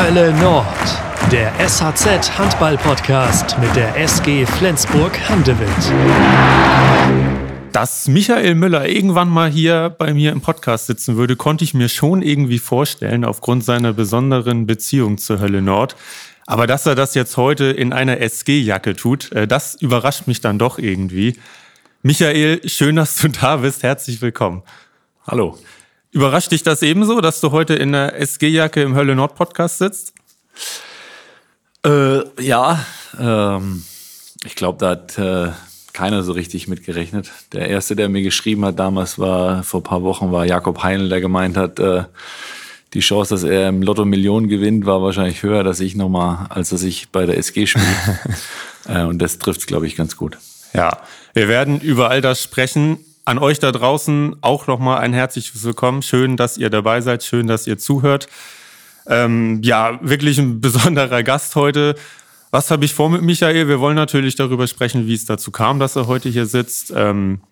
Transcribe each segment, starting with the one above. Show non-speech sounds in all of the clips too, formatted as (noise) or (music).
Hölle Nord, der SHZ Handball Podcast mit der SG Flensburg Handewitt. Dass Michael Müller irgendwann mal hier bei mir im Podcast sitzen würde, konnte ich mir schon irgendwie vorstellen, aufgrund seiner besonderen Beziehung zur Hölle Nord. Aber dass er das jetzt heute in einer SG-Jacke tut, äh, das überrascht mich dann doch irgendwie. Michael, schön, dass du da bist. Herzlich willkommen. Hallo. Überrascht dich das ebenso, dass du heute in der SG-Jacke im Hölle Nord Podcast sitzt? Äh, ja, ähm, ich glaube, da hat äh, keiner so richtig mitgerechnet. Der erste, der mir geschrieben hat damals, war vor ein paar Wochen, war Jakob Heinl, der gemeint hat, äh, die Chance, dass er im Lotto Millionen gewinnt, war wahrscheinlich höher, dass ich nochmal, als dass ich bei der SG spiele. (laughs) äh, und das trifft, glaube ich, ganz gut. Ja, wir werden über all das sprechen. An euch da draußen auch nochmal ein herzliches Willkommen. Schön, dass ihr dabei seid. Schön, dass ihr zuhört. Ähm, ja, wirklich ein besonderer Gast heute. Was habe ich vor mit Michael? Wir wollen natürlich darüber sprechen, wie es dazu kam, dass er heute hier sitzt. Ähm,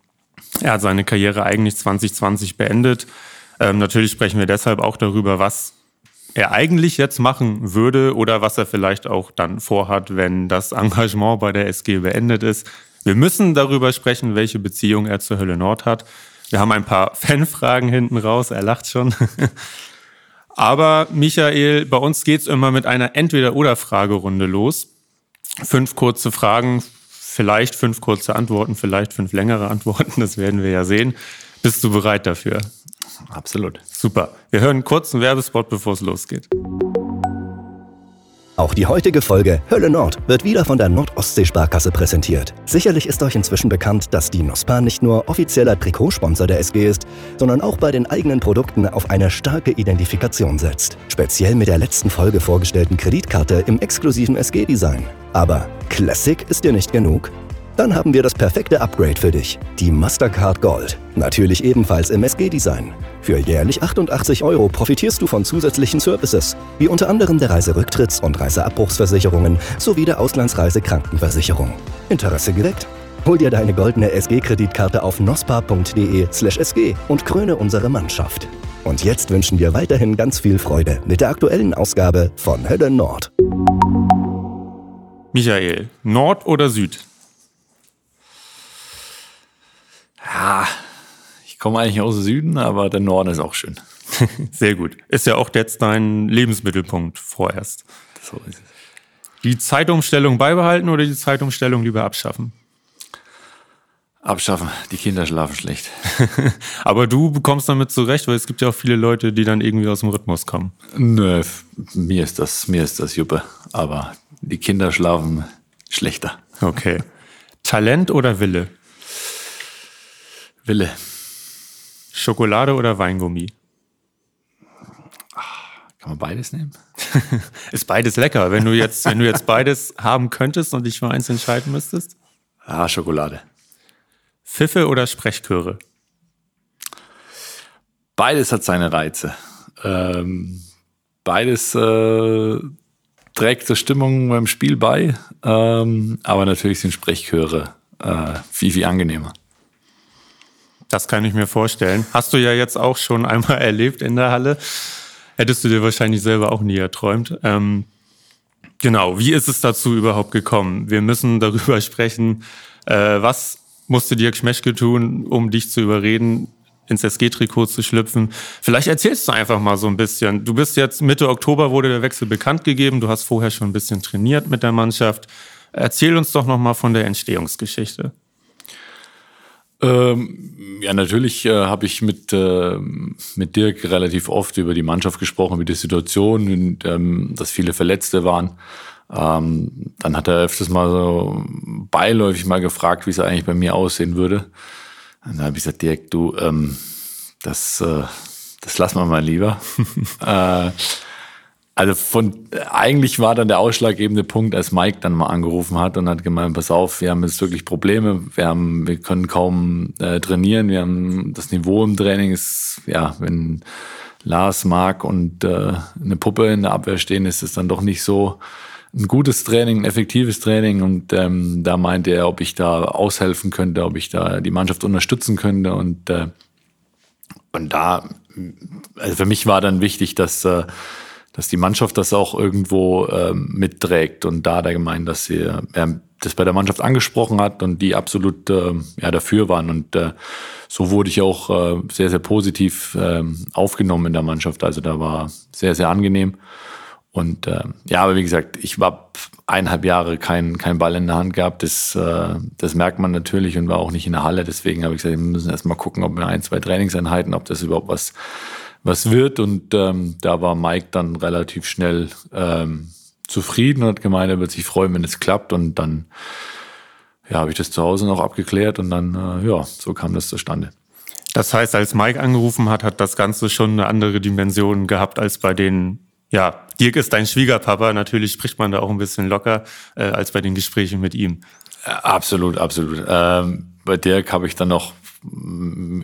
er hat seine Karriere eigentlich 2020 beendet. Ähm, natürlich sprechen wir deshalb auch darüber, was er eigentlich jetzt machen würde oder was er vielleicht auch dann vorhat, wenn das Engagement bei der SG beendet ist. Wir müssen darüber sprechen, welche Beziehung er zur Hölle Nord hat. Wir haben ein paar (laughs) Fanfragen hinten raus, er lacht schon. (laughs) Aber Michael, bei uns geht's immer mit einer Entweder-Oder-Fragerunde los. Fünf kurze Fragen, vielleicht fünf kurze Antworten, vielleicht fünf längere Antworten, das werden wir ja sehen. Bist du bereit dafür? Absolut. Super. Wir hören einen kurzen Werbespot, bevor es losgeht. Auch die heutige Folge Hölle Nord wird wieder von der Nordostsee-Sparkasse präsentiert. Sicherlich ist euch inzwischen bekannt, dass die NOSPA nicht nur offizieller Trikotsponsor der SG ist, sondern auch bei den eigenen Produkten auf eine starke Identifikation setzt. Speziell mit der letzten Folge vorgestellten Kreditkarte im exklusiven SG-Design. Aber Classic ist dir nicht genug? Dann haben wir das perfekte Upgrade für dich. Die Mastercard Gold. Natürlich ebenfalls im SG-Design. Für jährlich 88 Euro profitierst du von zusätzlichen Services, wie unter anderem der Reiserücktritts- und Reiseabbruchsversicherungen sowie der Auslandsreisekrankenversicherung. Interesse geweckt? Hol dir deine goldene SG-Kreditkarte auf nospa.de/sg und kröne unsere Mannschaft. Und jetzt wünschen wir weiterhin ganz viel Freude mit der aktuellen Ausgabe von Hölle Nord. Michael, Nord oder Süd? Ja, ich komme eigentlich aus dem Süden, aber der Norden ist auch schön. (laughs) Sehr gut. Ist ja auch jetzt dein Lebensmittelpunkt vorerst. So ist es. Die Zeitumstellung beibehalten oder die Zeitumstellung lieber abschaffen? Abschaffen, die Kinder schlafen schlecht. (laughs) Aber du bekommst damit zurecht, weil es gibt ja auch viele Leute, die dann irgendwie aus dem Rhythmus kommen. Nö, mir ist das, mir ist das Juppe. Aber die Kinder schlafen schlechter. Okay. Talent oder Wille? Wille. Schokolade oder Weingummi? Kann man beides nehmen? (laughs) Ist beides lecker. Wenn du jetzt, wenn du jetzt beides haben könntest und dich für eins entscheiden müsstest? Ah, Schokolade. Pfiffe oder Sprechchöre? Beides hat seine Reize. Ähm, beides äh, trägt zur Stimmung beim Spiel bei, ähm, aber natürlich sind Sprechchöre äh, viel, viel angenehmer. Das kann ich mir vorstellen. Hast du ja jetzt auch schon einmal (laughs) erlebt in der Halle. Hättest du dir wahrscheinlich selber auch nie erträumt. Ähm, genau, wie ist es dazu überhaupt gekommen? Wir müssen (laughs) darüber sprechen, äh, was musste Dirk Schmeschke tun, um dich zu überreden, ins SG-Trikot zu schlüpfen. Vielleicht erzählst du einfach mal so ein bisschen. Du bist jetzt Mitte Oktober wurde der Wechsel bekannt gegeben. Du hast vorher schon ein bisschen trainiert mit der Mannschaft. Erzähl uns doch noch mal von der Entstehungsgeschichte. Ähm, ja, natürlich äh, habe ich mit, äh, mit Dirk relativ oft über die Mannschaft gesprochen, über die Situation und ähm, dass viele Verletzte waren. Ähm, dann hat er öfters mal so beiläufig mal gefragt, wie es eigentlich bei mir aussehen würde. Und dann habe ich gesagt, Dirk, du, ähm, das, äh, das lassen wir mal lieber. (laughs) also von eigentlich war dann der ausschlaggebende Punkt, als Mike dann mal angerufen hat und hat gemeint, pass auf, wir haben jetzt wirklich Probleme, wir haben, wir können kaum äh, trainieren, wir haben das Niveau im Training ist, ja, wenn Lars, Marc und äh, eine Puppe in der Abwehr stehen, ist es dann doch nicht so ein gutes Training, ein effektives Training und ähm, da meinte er, ob ich da aushelfen könnte, ob ich da die Mannschaft unterstützen könnte und äh, und da, also für mich war dann wichtig, dass äh, dass die Mannschaft das auch irgendwo ähm, mitträgt. Und da hat er gemeint, dass sie er das bei der Mannschaft angesprochen hat und die absolut äh, ja, dafür waren. Und äh, so wurde ich auch äh, sehr, sehr positiv äh, aufgenommen in der Mannschaft. Also da war sehr, sehr angenehm. Und äh, ja, aber wie gesagt, ich war eineinhalb Jahre kein, kein Ball in der Hand gehabt. Das, äh, das merkt man natürlich und war auch nicht in der Halle. Deswegen habe ich gesagt, wir müssen erst mal gucken, ob wir ein, zwei Trainingseinheiten, ob das überhaupt was, was wird. Und ähm, da war Mike dann relativ schnell ähm, zufrieden und hat gemeint, er wird sich freuen, wenn es klappt. Und dann ja, habe ich das zu Hause noch abgeklärt und dann, äh, ja, so kam das zustande. Das heißt, als Mike angerufen hat, hat das Ganze schon eine andere Dimension gehabt als bei den, ja, Dirk ist dein Schwiegerpapa, natürlich spricht man da auch ein bisschen locker äh, als bei den Gesprächen mit ihm. Absolut, absolut. Ähm, bei Dirk habe ich dann noch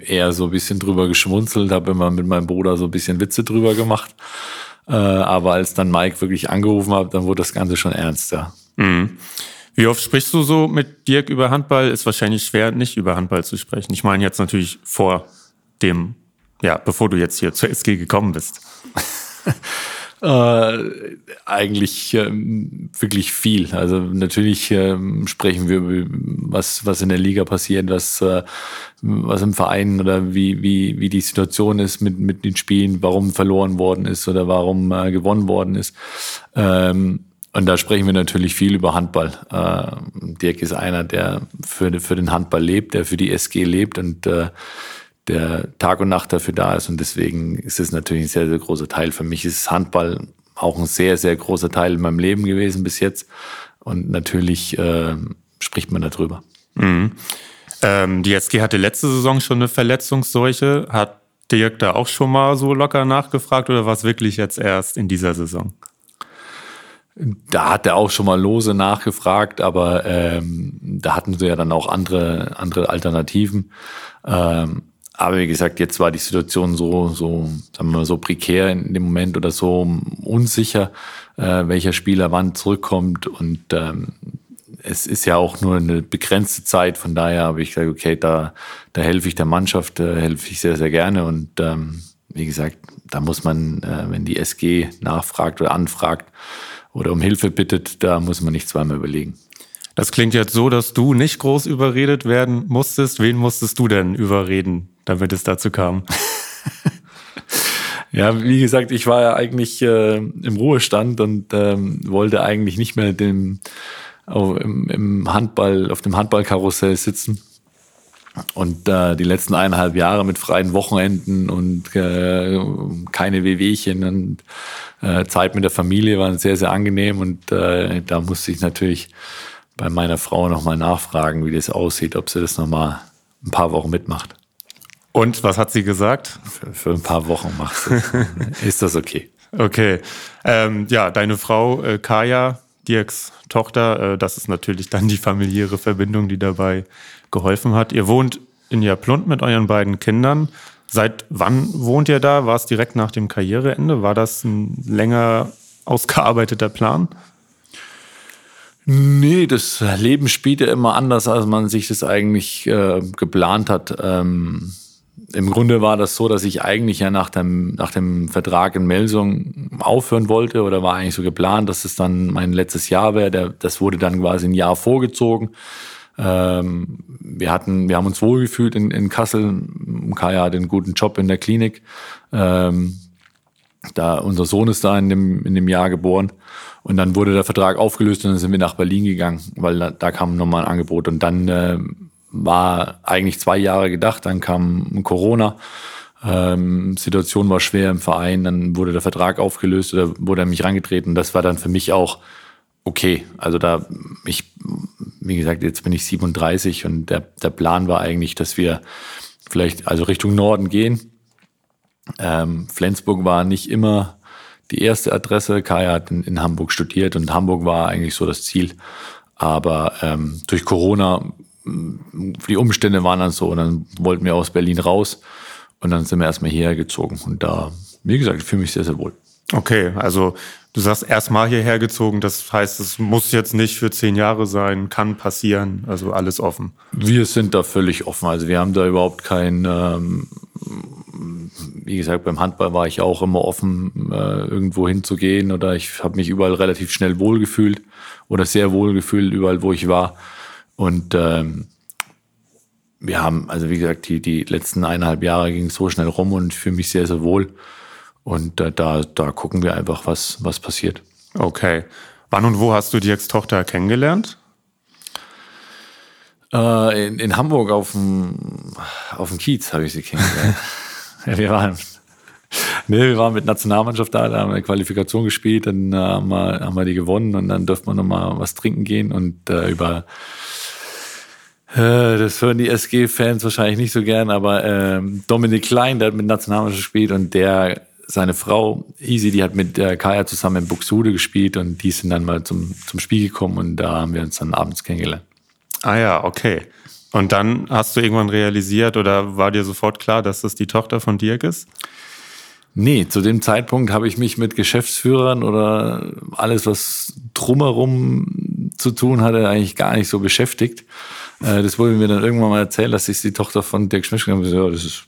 eher so ein bisschen drüber geschmunzelt, habe immer mit meinem Bruder so ein bisschen Witze drüber gemacht. Äh, aber als dann Mike wirklich angerufen hat, dann wurde das Ganze schon ernster. Mhm. Wie oft sprichst du so mit Dirk über Handball? Ist wahrscheinlich schwer, nicht über Handball zu sprechen. Ich meine jetzt natürlich vor dem, ja, bevor du jetzt hier zur SG gekommen bist. (laughs) Äh, eigentlich ähm, wirklich viel. Also natürlich ähm, sprechen wir über was, was in der Liga passiert, was, äh, was im Verein oder wie, wie, wie die Situation ist mit, mit den Spielen, warum verloren worden ist oder warum äh, gewonnen worden ist. Ähm, und da sprechen wir natürlich viel über Handball. Äh, Dirk ist einer, der für, für den Handball lebt, der für die SG lebt und äh, der Tag und Nacht dafür da ist. Und deswegen ist es natürlich ein sehr, sehr großer Teil. Für mich ist Handball auch ein sehr, sehr großer Teil in meinem Leben gewesen bis jetzt. Und natürlich äh, spricht man darüber. Mhm. Ähm, die SG hatte letzte Saison schon eine Verletzungsseuche. Hat Dirk da auch schon mal so locker nachgefragt oder war es wirklich jetzt erst in dieser Saison? Da hat er auch schon mal lose nachgefragt, aber ähm, da hatten sie ja dann auch andere, andere Alternativen. Ähm, aber wie gesagt, jetzt war die Situation so, so, sagen wir mal, so prekär in dem Moment oder so unsicher, äh, welcher Spieler wann zurückkommt. Und ähm, es ist ja auch nur eine begrenzte Zeit. Von daher habe ich gesagt, okay, da, da helfe ich der Mannschaft, da helfe ich sehr, sehr gerne. Und ähm, wie gesagt, da muss man, äh, wenn die SG nachfragt oder anfragt oder um Hilfe bittet, da muss man nicht zweimal überlegen. Das klingt jetzt so, dass du nicht groß überredet werden musstest. Wen musstest du denn überreden, damit es dazu kam? (laughs) ja, wie gesagt, ich war ja eigentlich äh, im Ruhestand und ähm, wollte eigentlich nicht mehr dem, auf, im, im Handball, auf dem Handballkarussell sitzen. Und äh, die letzten eineinhalb Jahre mit freien Wochenenden und äh, keine Wehwehchen und äh, Zeit mit der Familie waren sehr, sehr angenehm. Und äh, da musste ich natürlich bei meiner Frau nochmal nachfragen, wie das aussieht, ob sie das nochmal ein paar Wochen mitmacht. Und was hat sie gesagt? Für, für ein paar Wochen macht sie. (laughs) Ist das okay? Okay. Ähm, ja, deine Frau äh, Kaya, Dirks Tochter, äh, das ist natürlich dann die familiäre Verbindung, die dabei geholfen hat. Ihr wohnt in Japlund mit euren beiden Kindern. Seit wann wohnt ihr da? War es direkt nach dem Karriereende? War das ein länger ausgearbeiteter Plan? Nee, das Leben spielt ja immer anders, als man sich das eigentlich äh, geplant hat. Ähm, Im Grunde war das so, dass ich eigentlich ja nach dem, nach dem Vertrag in Melsung aufhören wollte oder war eigentlich so geplant, dass es dann mein letztes Jahr wäre. Das wurde dann quasi ein Jahr vorgezogen. Ähm, wir hatten, wir haben uns wohlgefühlt in, in Kassel. Kaya hat einen guten Job in der Klinik. Ähm, da unser Sohn ist da in dem, in dem Jahr geboren. Und dann wurde der Vertrag aufgelöst und dann sind wir nach Berlin gegangen, weil da, da kam nochmal ein Angebot. Und dann äh, war eigentlich zwei Jahre gedacht, dann kam Corona. Ähm, Situation war schwer im Verein, dann wurde der Vertrag aufgelöst oder wurde er mich rangetreten. Das war dann für mich auch okay. Also da, ich, wie gesagt, jetzt bin ich 37 und der, der Plan war eigentlich, dass wir vielleicht also Richtung Norden gehen. Ähm, Flensburg war nicht immer die erste Adresse. Kaya hat in, in, Hamburg studiert und Hamburg war eigentlich so das Ziel. Aber ähm, durch Corona, die Umstände waren dann so und dann wollten wir aus Berlin raus und dann sind wir erstmal hierher gezogen. Und da, wie gesagt, ich fühle mich sehr, sehr wohl. Okay, also du sagst erstmal hierher gezogen, das heißt, es muss jetzt nicht für zehn Jahre sein, kann passieren, also alles offen. Wir sind da völlig offen. Also wir haben da überhaupt kein, ähm, wie gesagt, beim Handball war ich auch immer offen, äh, irgendwo hinzugehen oder ich habe mich überall relativ schnell wohlgefühlt oder sehr wohlgefühlt, überall, wo ich war. Und ähm, wir haben, also wie gesagt, die, die letzten eineinhalb Jahre ging so schnell rum und ich fühle mich sehr, sehr wohl. Und äh, da, da gucken wir einfach, was, was passiert. Okay. Wann und wo hast du die Ex-Tochter kennengelernt? Äh, in, in Hamburg auf dem, auf dem Kiez habe ich sie kennengelernt. (laughs) ja, wir waren, nee, wir waren mit Nationalmannschaft da, da haben wir eine Qualifikation gespielt, dann äh, haben, wir, haben wir die gewonnen und dann durften wir nochmal was trinken gehen und äh, über äh, das hören die SG-Fans wahrscheinlich nicht so gern, aber ähm, Dominik Klein, der hat mit Nationalmannschaft gespielt und der, seine Frau Easy, die hat mit der Kaya zusammen in Buxude gespielt und die sind dann mal zum, zum Spiel gekommen und da haben wir uns dann abends kennengelernt. Ah ja, okay. Und dann hast du irgendwann realisiert oder war dir sofort klar, dass das die Tochter von Dirk ist? Nee, zu dem Zeitpunkt habe ich mich mit Geschäftsführern oder alles, was drumherum zu tun hatte, eigentlich gar nicht so beschäftigt. Äh, das wurde mir dann irgendwann mal erzählt, dass ich die Tochter von Dirk Schmeschke habe. Ja, das ist,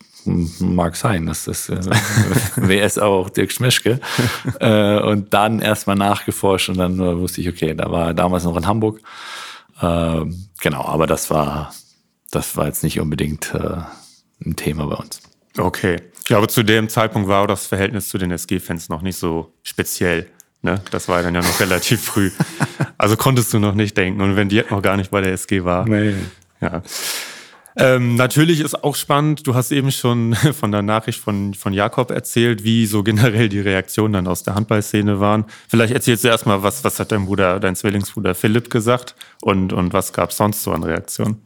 mag sein, dass das äh, (laughs) wer ist auch Dirk Schmeschke. (laughs) äh, und dann erstmal nachgeforscht und dann wusste ich, okay, da war damals noch in Hamburg. Äh, genau, aber das war, das war jetzt nicht unbedingt äh, ein Thema bei uns. Okay. Ich glaube, zu dem Zeitpunkt war das Verhältnis zu den SG-Fans noch nicht so speziell. Ne? Das war dann ja noch (laughs) relativ früh. Also konntest du noch nicht denken. Und wenn die noch gar nicht bei der SG war. Nee. Ja. Ähm, natürlich ist auch spannend, du hast eben schon (laughs) von der Nachricht von, von Jakob erzählt, wie so generell die Reaktionen dann aus der Handballszene waren. Vielleicht erzählst du erstmal, was, was hat dein Bruder, dein Zwillingsbruder Philipp gesagt und, und was gab es sonst so an Reaktionen?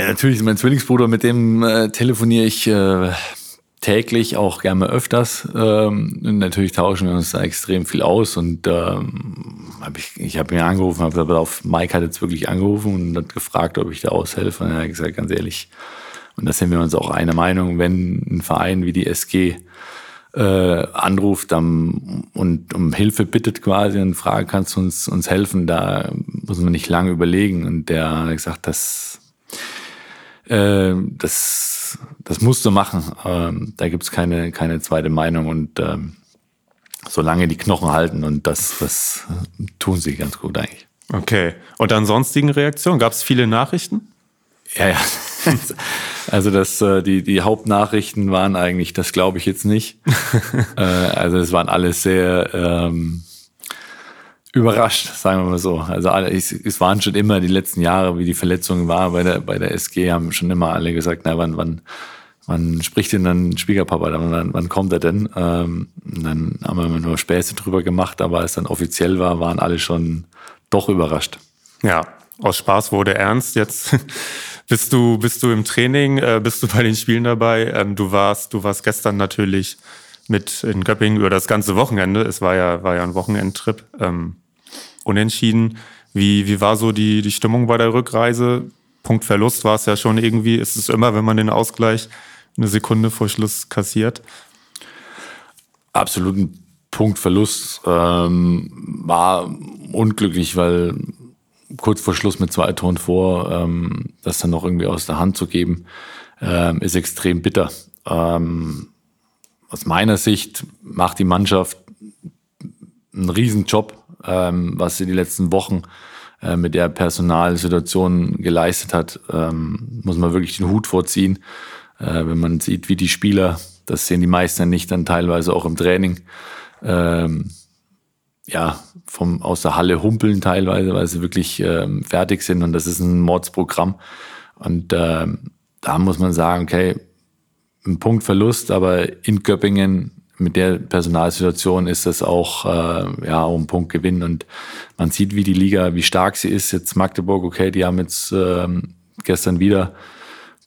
Ja, natürlich ist mein Zwillingsbruder, mit dem äh, telefoniere ich äh, täglich, auch gerne öfters. Ähm, natürlich tauschen wir uns da extrem viel aus und ähm, hab ich, ich habe ihn angerufen, habe gesagt, auf Mike hat jetzt wirklich angerufen und hat gefragt, ob ich da aushelfe. Und er hat gesagt, ganz ehrlich, und da sind wir uns auch einer Meinung, wenn ein Verein wie die SG äh, anruft dann, und um Hilfe bittet quasi und fragt, kannst du uns, uns helfen, da muss man nicht lange überlegen. Und der hat gesagt, das, äh, das, das musst du machen. Ähm, da gibt's keine, keine zweite Meinung und ähm, solange die Knochen halten und das, das tun sie ganz gut eigentlich. Okay. Und an sonstigen Reaktionen? Gab es viele Nachrichten? Ja, ja. (laughs) Also das, äh, die, die Hauptnachrichten waren eigentlich, das glaube ich jetzt nicht. (laughs) Äh, also es waren alles sehr ähm, überrascht, sagen wir mal so. Also alle, es waren schon immer die letzten Jahre, wie die Verletzungen waren bei der, bei der SG, haben schon immer alle gesagt, na wann, wann, wann spricht denn dann Schwiegerpapa, wann, wann kommt er denn? Ähm, dann haben wir immer nur Späße drüber gemacht, aber als dann offiziell war, waren alle schon doch überrascht. Ja, aus Spaß wurde ernst. Jetzt (laughs) bist du, bist du im Training, äh, bist du bei den Spielen dabei. Ähm, du warst, du warst gestern natürlich mit in Göppingen über das ganze Wochenende. Es war ja, war ja ein Wochenendtrip. Ähm, unentschieden. Wie, wie war so die, die Stimmung bei der Rückreise? Punkt Verlust war es ja schon irgendwie. Ist es immer, wenn man den Ausgleich eine Sekunde vor Schluss kassiert? Absoluten Punktverlust ähm, war unglücklich, weil kurz vor Schluss mit zwei Toren vor, ähm, das dann noch irgendwie aus der Hand zu geben, ähm, ist extrem bitter. Ähm, aus meiner Sicht macht die Mannschaft einen Riesenjob, ähm, was sie die letzten Wochen äh, mit der Personalsituation geleistet hat, ähm, muss man wirklich den Hut vorziehen. Äh, wenn man sieht, wie die Spieler, das sehen die meisten nicht, dann teilweise auch im Training, ähm, ja, vom, aus der Halle humpeln teilweise, weil sie wirklich ähm, fertig sind und das ist ein Mordsprogramm. Und ähm, da muss man sagen, okay, ein Punktverlust, aber in Göppingen mit der Personalsituation ist das auch, äh, ja, ein Punkt gewinnen. Und man sieht, wie die Liga, wie stark sie ist. Jetzt Magdeburg, okay, die haben jetzt ähm, gestern wieder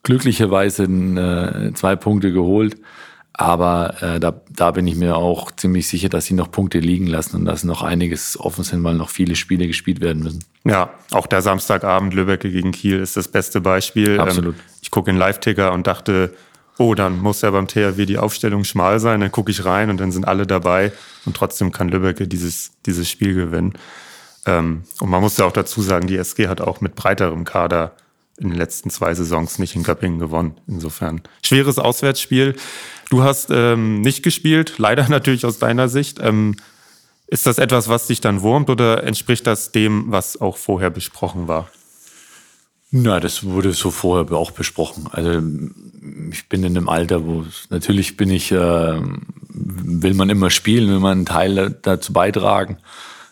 glücklicherweise äh, zwei Punkte geholt. Aber äh, da, da bin ich mir auch ziemlich sicher, dass sie noch Punkte liegen lassen und dass noch einiges offen sind, weil noch viele Spiele gespielt werden müssen. Ja, auch der Samstagabend Lübeck gegen Kiel ist das beste Beispiel. Absolut. Ähm, ich gucke in Live-Ticker und dachte, oh, dann muss ja beim THW die Aufstellung schmal sein. Dann gucke ich rein und dann sind alle dabei und trotzdem kann Lübeck dieses, dieses Spiel gewinnen. Ähm, und man muss ja auch dazu sagen, die SG hat auch mit breiterem Kader in den letzten zwei Saisons nicht in Göppingen gewonnen. Insofern schweres Auswärtsspiel. Du hast ähm, nicht gespielt, leider (laughs) natürlich aus deiner Sicht. Ähm, ist das etwas, was dich dann wurmt oder entspricht das dem, was auch vorher besprochen war? Na, das wurde so vorher auch besprochen. Also ich bin in einem Alter, wo natürlich bin ich, äh, will man immer spielen, will man einen Teil dazu beitragen.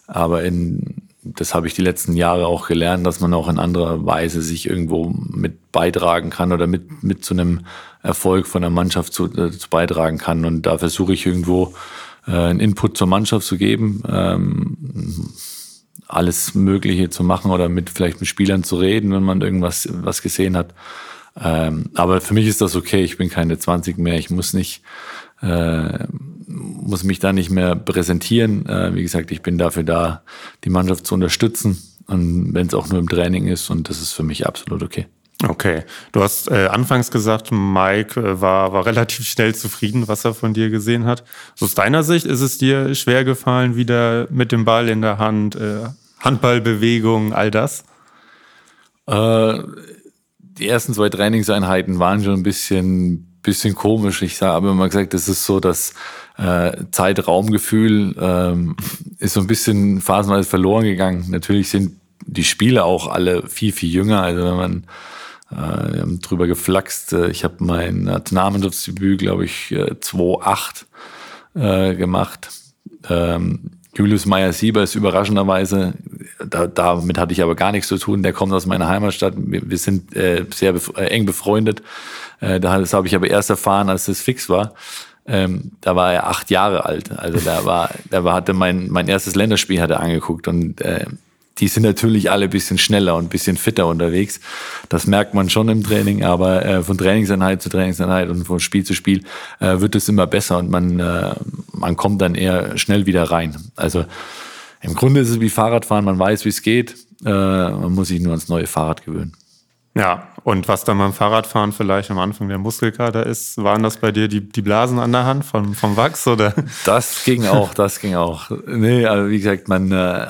Aber in, das habe ich die letzten Jahre auch gelernt, dass man auch in anderer Weise sich irgendwo mit beitragen kann oder mit, mit zu einem Erfolg von der Mannschaft zu, äh, zu beitragen kann. Und da versuche ich irgendwo äh, einen Input zur Mannschaft zu geben. Ähm, alles Mögliche zu machen oder mit vielleicht mit Spielern zu reden, wenn man irgendwas was gesehen hat. Ähm, aber für mich ist das okay. Ich bin keine 20 mehr. Ich muss nicht, äh, muss mich da nicht mehr präsentieren. Äh, wie gesagt, ich bin dafür da, die Mannschaft zu unterstützen. Und wenn es auch nur im Training ist, und das ist für mich absolut okay. Okay. Du hast äh, anfangs gesagt, Mike äh, war, war relativ schnell zufrieden, was er von dir gesehen hat. aus deiner Sicht ist es dir schwer gefallen, wieder mit dem Ball in der Hand, äh, Handballbewegung, all das? Äh, die ersten zwei Trainingseinheiten waren schon ein bisschen, bisschen komisch. Ich habe immer gesagt, das ist so das äh, Zeitraumgefühl ähm, ist so ein bisschen phasenweise verloren gegangen. Natürlich sind die Spiele auch alle viel, viel jünger. Also wenn man äh, wir haben drüber geflaxt. Äh, ich habe mein Nationalmannschaftsdebüt, glaube ich, 2.8 äh, äh, gemacht. Ähm, Julius Meyer-Sieber ist überraschenderweise, da, damit hatte ich aber gar nichts zu tun, der kommt aus meiner Heimatstadt. Wir, wir sind äh, sehr bef äh, eng befreundet. Äh, das habe ich aber erst erfahren, als es fix war. Ähm, da war er acht Jahre alt. Also da war, da war, hatte mein, mein erstes Länderspiel hat er angeguckt und äh, die sind natürlich alle ein bisschen schneller und ein bisschen fitter unterwegs. Das merkt man schon im Training, aber äh, von Trainingseinheit zu Trainingseinheit und von Spiel zu Spiel äh, wird es immer besser und man, äh, man kommt dann eher schnell wieder rein. Also im Grunde ist es wie Fahrradfahren, man weiß, wie es geht, äh, man muss sich nur ans neue Fahrrad gewöhnen. Ja, und was dann beim Fahrradfahren vielleicht am Anfang der Muskelkater ist, waren das bei dir die, die Blasen an der Hand vom, vom Wachs oder? Das ging auch, das ging auch. Nee, aber wie gesagt, man, äh,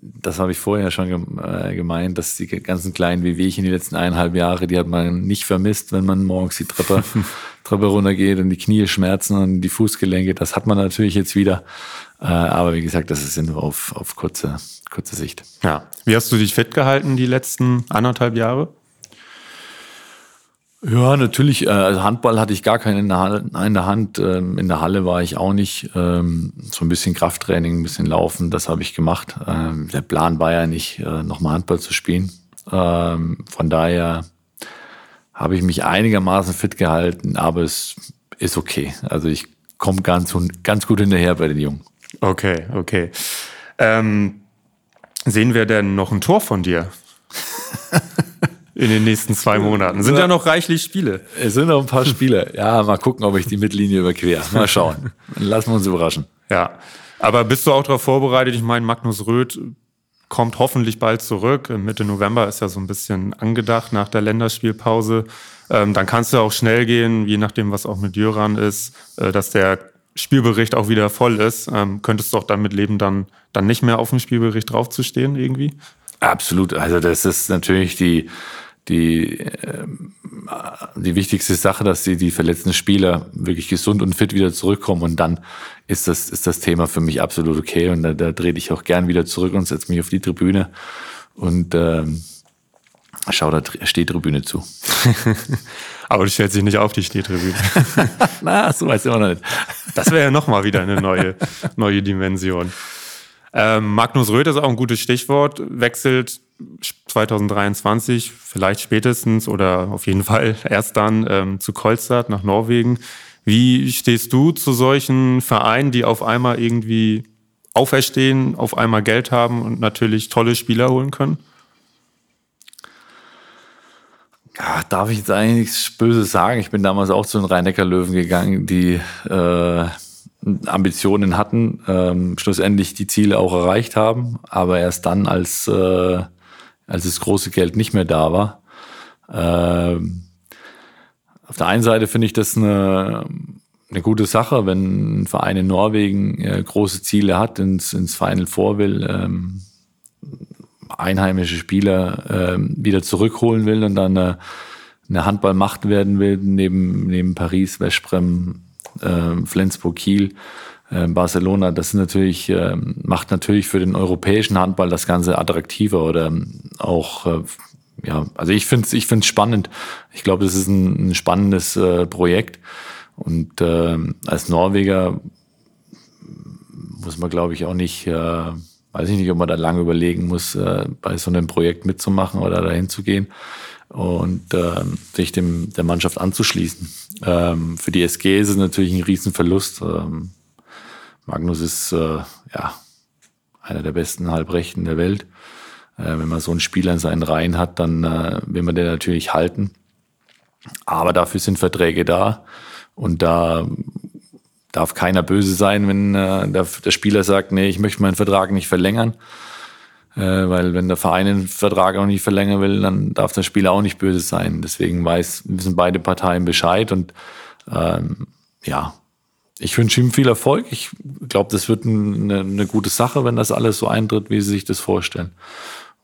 das habe ich vorher schon äh, gemeint, dass die ganzen kleinen Wehwehchen die letzten eineinhalb Jahre, die hat man nicht vermisst, wenn man morgens die Treppe, (laughs) Treppe runtergeht und die Knie schmerzen und die Fußgelenke. Das hat man natürlich jetzt wieder. Äh, aber wie gesagt, das ist nur auf, auf kurze, kurze Sicht. Ja. Wie hast du dich fit gehalten die letzten anderthalb Jahre? Ja, natürlich. Äh, also Handball hatte ich gar keinen in der, Hand, in der Hand. Ähm, in der Halle war ich auch nicht. Ähm, so ein bisschen Krafttraining, ein bisschen Laufen, das habe ich gemacht. Ähm, der Plan war ja nicht, äh, nochmal Handball zu spielen. Von daher habe ich mich einigermaßen fit gehalten, aber es ist okay. Also ich komme ganz, ganz gut hinterher bei den Jungen. Okay, okay. Ähm, sehen wir denn noch ein Tor von dir? (laughs) in den nächsten zwei Monaten. Sind ja noch reichlich Spiele. Es sind noch ein paar Spiele. Ja, mal gucken, ob ich die Mittellinie überquere. Mal schauen. (laughs) Lassen wir uns überraschen. Ja. Aber bist du auch darauf vorbereitet? Ich meine, Magnus Röth kommt hoffentlich bald zurück. Mitte November ist ja so ein bisschen angedacht nach der Länderspielpause. Ähm, dann kannst du auch schnell gehen, je nachdem, was auch mit Jöran ist, äh, dass der Spielbericht auch wieder voll ist. Ähm, könntest du auch damit leben, dann, dann nicht mehr auf dem Spielbericht draufzustehen irgendwie? Absolut. Also das ist natürlich die, die, äh, die wichtigste Sache, dass die, die verletzten Spieler wirklich gesund und fit wieder zurückkommen und dann ist das, ist das Thema für mich absolut okay und da, da drehe ich auch gern wieder zurück und setze mich auf die Tribüne und ähm, schau der Stehtribüne zu. (laughs) Aber du stellst dich nicht auf die Stehtribüne. (laughs) Na, so weiß ich immer noch nicht. Das wäre ja nochmal wieder eine neue, neue Dimension. Ähm, Magnus Röth ist auch ein gutes Stichwort, wechselt 2023, vielleicht spätestens oder auf jeden Fall erst dann ähm, zu Kolstad nach Norwegen. Wie stehst du zu solchen Vereinen, die auf einmal irgendwie auferstehen, auf einmal Geld haben und natürlich tolle Spieler holen können? Ja, darf ich jetzt eigentlich nichts Böses sagen? Ich bin damals auch zu den Rhein-Neckar-Löwen gegangen, die äh, Ambitionen hatten, ähm, schlussendlich die Ziele auch erreicht haben, aber erst dann, als, äh, als das große Geld nicht mehr da war. Ähm, auf der einen Seite finde ich das eine, eine gute Sache, wenn ein Verein in Norwegen äh, große Ziele hat, ins, ins Final Four will. Ähm, einheimische Spieler äh, wieder zurückholen will und dann eine, eine Handballmacht werden will, neben, neben Paris, Veszprem, äh, Flensburg, Kiel, äh, Barcelona. Das natürlich, äh, macht natürlich für den europäischen Handball das Ganze attraktiver oder auch, äh, ja, also ich finde es ich find's spannend. Ich glaube, das ist ein, ein spannendes äh, Projekt. Und äh, als Norweger muss man, glaube ich, auch nicht, äh, weiß ich nicht, ob man da lange überlegen muss, äh, bei so einem Projekt mitzumachen oder dahin zu gehen und sich dem der Mannschaft anzuschließen. Ähm, für die SG ist es natürlich ein Riesenverlust. Ähm, Magnus ist äh, ja einer der besten Halbrechten der Welt. Äh, wenn man so einen Spieler in seinen Reihen hat, dann äh, will man den natürlich halten. Aber dafür sind Verträge da und da darf keiner böse sein, wenn äh, der, der, Spieler sagt, nee, ich möchte meinen Vertrag nicht verlängern. Äh, weil wenn der Verein den Vertrag auch nicht verlängern will, dann darf der Spieler auch nicht böse sein. Deswegen weiß, wissen beide Parteien Bescheid und ähm, ja, ich wünsche ihm viel Erfolg. Ich glaube, das wird eine, eine, gute Sache, wenn das alles so eintritt, wie sie sich das vorstellen.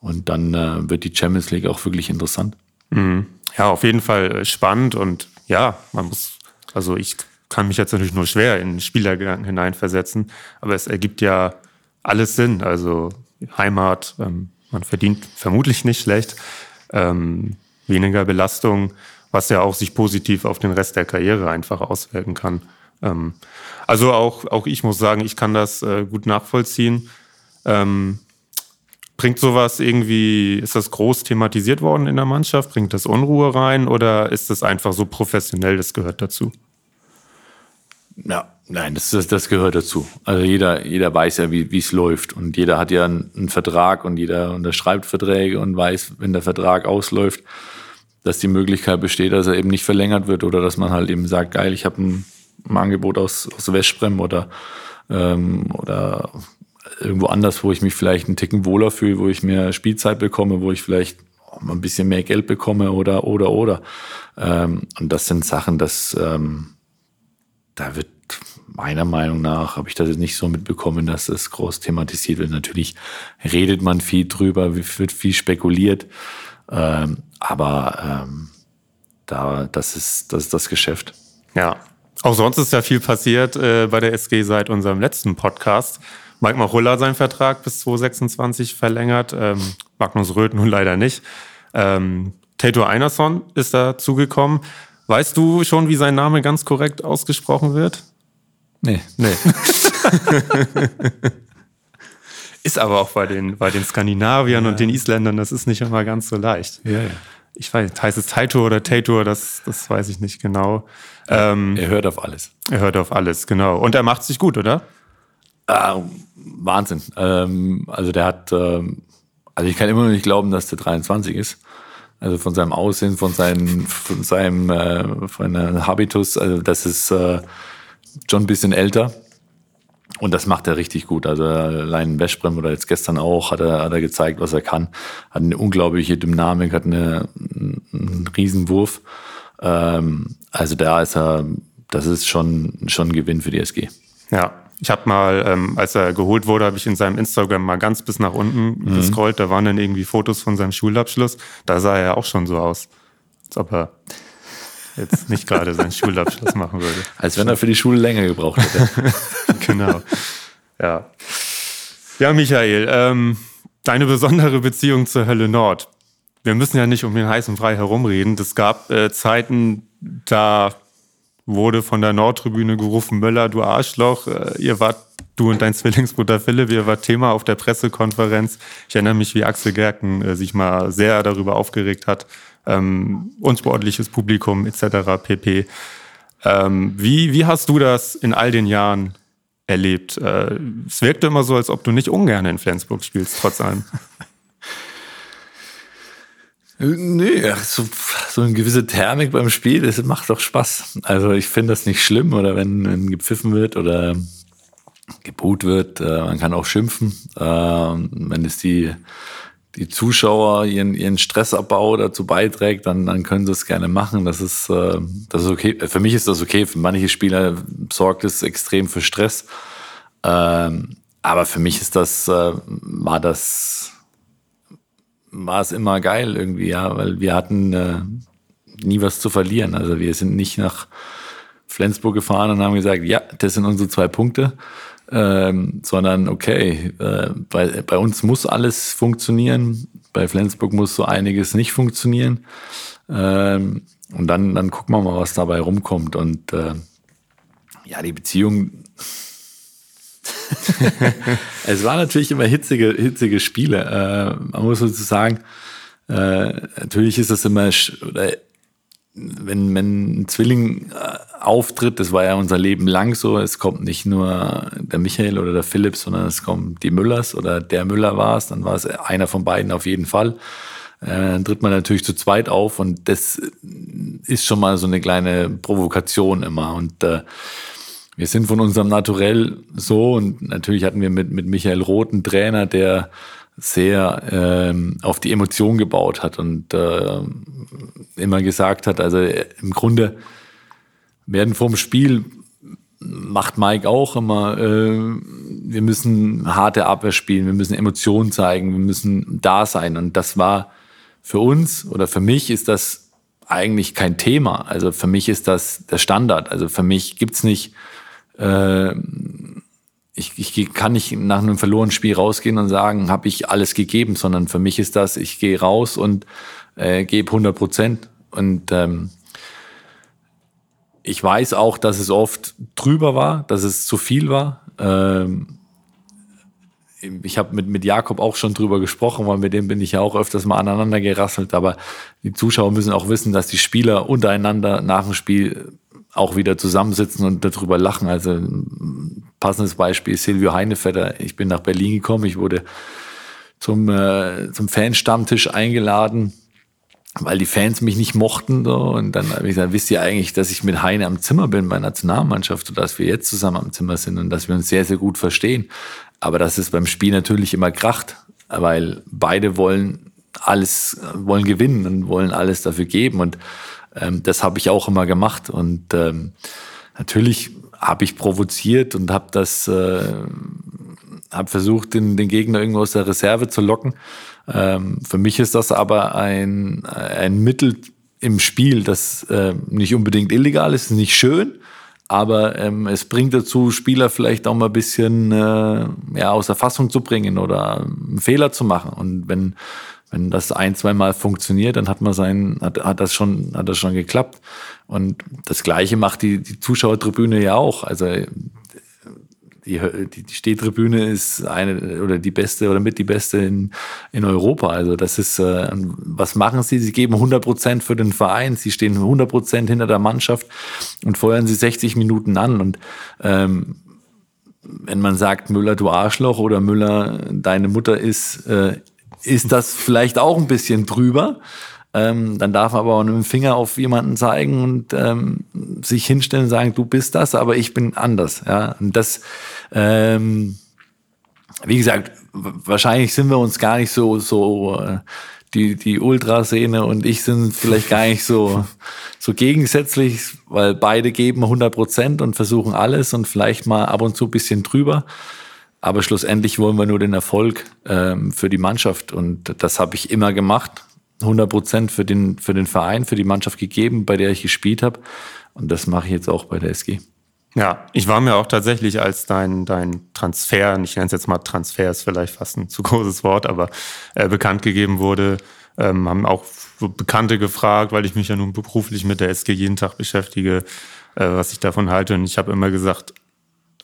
Und dann äh, wird die Champions League auch wirklich interessant. Mhm. Ja, auf jeden Fall spannend und ja, man muss, also ich kann mich jetzt natürlich nur schwer in Spielergedanken hineinversetzen, aber es ergibt ja alles Sinn. Also Heimat, ähm, man verdient vermutlich nicht schlecht, ähm, weniger Belastung, was ja auch sich positiv auf den Rest der Karriere einfach auswirken kann. Ähm, also auch, auch ich muss sagen, ich kann das äh, gut nachvollziehen. Ähm, bringt sowas irgendwie, ist das groß thematisiert worden in der Mannschaft? Bringt das Unruhe rein oder ist das einfach so professionell, das gehört dazu? Ja, nein, das, das, das gehört dazu. Also jeder, jeder weiß ja, wie es läuft. Und jeder hat ja einen, einen, Vertrag und jeder unterschreibt Verträge und weiß, wenn der Vertrag ausläuft, dass die Möglichkeit besteht, dass er eben nicht verlängert wird oder dass man halt eben sagt, geil, ich habe ein, ein, Angebot aus, aus Westbrem oder, ähm, oder irgendwo anders, wo ich mich vielleicht einen Ticken wohler fühle, wo ich mehr Spielzeit bekomme, wo ich vielleicht ein bisschen mehr Geld bekomme oder, oder, oder. Ähm, und das sind Sachen, das, ähm, da wird meiner Meinung nach, habe ich das jetzt nicht so mitbekommen, dass das groß thematisiert wird. Natürlich redet man viel drüber, wird viel spekuliert, ähm, aber ähm, da, das ist, das ist das Geschäft. Ja, auch sonst ist ja viel passiert äh, bei der SG seit unserem letzten Podcast. Mike Machulla hat seinen Vertrag bis 2026 verlängert, ähm, Magnus Röth nun leider nicht. Ähm, Tato Einerson ist dazugekommen. Weißt du schon, wie sein Name ganz korrekt ausgesprochen wird? Nee. Nee. (laughs) ist aber auch bei den, bei den Skandinaviern ja. und den Isländern, das ist nicht immer ganz so leicht. Ja, ja. Ich weiß, heißt es Taito oder Tator, das, das weiß ich nicht genau. Ähm, er hört auf alles. Er hört auf alles, genau. Und er macht sich gut, oder? Ah, Wahnsinn. Ähm, also der hat, ähm, also ich kann immer noch nicht glauben, dass der 23 ist. Also von seinem Aussehen, von seinem, von seinem äh, von seinem Habitus, also das ist äh, schon ein bisschen älter. Und das macht er richtig gut. Also allein in Westbrem oder jetzt gestern auch hat er, hat er gezeigt, was er kann. Hat eine unglaubliche Dynamik, hat eine, einen Riesenwurf. Ähm, also da ist er, das ist schon, schon ein Gewinn für die SG. Ja, ich habe mal, ähm, als er geholt wurde, habe ich in seinem Instagram mal ganz bis nach unten mhm. gescrollt. Da waren dann irgendwie Fotos von seinem Schulabschluss. Da sah er auch schon so aus, als ob er jetzt nicht gerade seinen Schulabschluss machen würde. Als wenn er für die Schule länger gebraucht hätte. (laughs) genau. Ja. Ja, Michael, ähm, deine besondere Beziehung zur Hölle Nord. Wir müssen ja nicht um den heißen Brei herumreden. Es gab äh, Zeiten, da wurde von der Nordtribüne gerufen, Möller, du Arschloch, äh, ihr wart, du und dein Zwillingsbruder Philipp, ihr wart Thema auf der Pressekonferenz. Ich erinnere mich, wie Axel Gerken äh, sich mal sehr darüber aufgeregt hat. Ähm, unsportliches Publikum etc. pp. Ähm, wie, wie hast du das in all den Jahren erlebt? Äh, es wirkte immer so, als ob du nicht ungern in Flensburg spielst, trotz allem. (laughs) Nee, so, so eine gewisse Thermik beim Spiel, das macht doch Spaß. Also ich finde das nicht schlimm oder wenn, wenn gepfiffen wird oder geboot wird, äh, man kann auch schimpfen. Äh, wenn es die, die Zuschauer ihren, ihren Stressabbau dazu beiträgt, dann, dann können sie es gerne machen. Das ist, äh, das ist okay. Für mich ist das okay. Für manche Spieler sorgt es extrem für Stress. Ähm, aber für mich ist das, äh, war das war es immer geil irgendwie, ja, weil wir hatten äh, nie was zu verlieren. Also wir sind nicht nach Flensburg gefahren und haben gesagt, ja, das sind unsere zwei Punkte, ähm, sondern okay, äh, bei, bei uns muss alles funktionieren, bei Flensburg muss so einiges nicht funktionieren. Ähm, und dann, dann gucken wir mal, was dabei rumkommt. Und äh, ja, die Beziehung. (laughs) es war natürlich immer hitzige, hitzige Spiele. Äh, man muss sozusagen, äh, natürlich ist das immer, oder wenn, wenn ein Zwilling äh, auftritt, das war ja unser Leben lang so, es kommt nicht nur der Michael oder der Philipp, sondern es kommen die Müllers oder der Müller war es, dann war es einer von beiden auf jeden Fall. Äh, dann tritt man natürlich zu zweit auf und das ist schon mal so eine kleine Provokation immer. Und äh, wir sind von unserem Naturell so und natürlich hatten wir mit, mit Michael Roth einen Trainer, der sehr ähm, auf die Emotion gebaut hat und äh, immer gesagt hat, also äh, im Grunde werden vorm Spiel macht Mike auch immer, äh, wir müssen harte Abwehr spielen, wir müssen Emotionen zeigen, wir müssen da sein und das war für uns oder für mich ist das eigentlich kein Thema. Also für mich ist das der Standard. Also für mich gibt's nicht äh, ich, ich kann nicht nach einem verlorenen Spiel rausgehen und sagen, habe ich alles gegeben, sondern für mich ist das, ich gehe raus und äh, gebe 100 Prozent. Und ähm, ich weiß auch, dass es oft drüber war, dass es zu viel war. Ähm, ich habe mit, mit Jakob auch schon drüber gesprochen, weil mit dem bin ich ja auch öfters mal aneinander gerasselt. Aber die Zuschauer müssen auch wissen, dass die Spieler untereinander nach dem Spiel auch wieder zusammensitzen und darüber lachen. Also passendes Beispiel Silvio Heinevetter. Ich bin nach Berlin gekommen, ich wurde zum, äh, zum Fanstammtisch eingeladen, weil die Fans mich nicht mochten. So. Und dann habe ich gesagt, wisst ihr eigentlich, dass ich mit Heine am Zimmer bin bei der Nationalmannschaft und dass wir jetzt zusammen am Zimmer sind und dass wir uns sehr, sehr gut verstehen. Aber dass es beim Spiel natürlich immer kracht, weil beide wollen alles, wollen gewinnen und wollen alles dafür geben. Und ähm, das habe ich auch immer gemacht. Und ähm, natürlich habe ich provoziert und habe das, äh, habe versucht, den, den Gegner irgendwo aus der Reserve zu locken. Ähm, für mich ist das aber ein, ein Mittel im Spiel, das äh, nicht unbedingt illegal ist, nicht schön, aber ähm, es bringt dazu, Spieler vielleicht auch mal ein bisschen äh, ja, aus der Fassung zu bringen oder einen Fehler zu machen. Und wenn wenn das ein, zwei Mal funktioniert, dann hat man sein, hat, hat das schon, hat das schon geklappt. Und das Gleiche macht die, die Zuschauertribüne ja auch. Also die, die Stehtribüne ist eine oder die beste oder mit die beste in, in Europa. Also das ist, äh, was machen sie? Sie geben 100 Prozent für den Verein, sie stehen 100 Prozent hinter der Mannschaft und feuern sie 60 Minuten an. Und ähm, wenn man sagt, Müller, du Arschloch oder Müller, deine Mutter ist äh, ist das vielleicht auch ein bisschen drüber. Ähm, dann darf man aber auch mit dem Finger auf jemanden zeigen und ähm, sich hinstellen und sagen, du bist das, aber ich bin anders. Ja, und das, ähm, wie gesagt, wahrscheinlich sind wir uns gar nicht so so äh, die die Ultraszene und ich sind vielleicht gar nicht so so gegensätzlich, weil beide geben 100 Prozent und versuchen alles und vielleicht mal ab und zu ein bisschen drüber. Aber schlussendlich wollen wir nur den Erfolg ähm, für die Mannschaft. Und das habe ich immer gemacht. 100 Prozent für den, für den Verein, für die Mannschaft gegeben, bei der ich gespielt habe. Und das mache ich jetzt auch bei der SG. Ja, ich war mir auch tatsächlich, als dein, dein Transfer, ich nenne es jetzt mal Transfer, ist vielleicht fast ein zu großes Wort, aber äh, bekannt gegeben wurde, ähm, haben auch Bekannte gefragt, weil ich mich ja nun beruflich mit der SG jeden Tag beschäftige, äh, was ich davon halte. Und ich habe immer gesagt,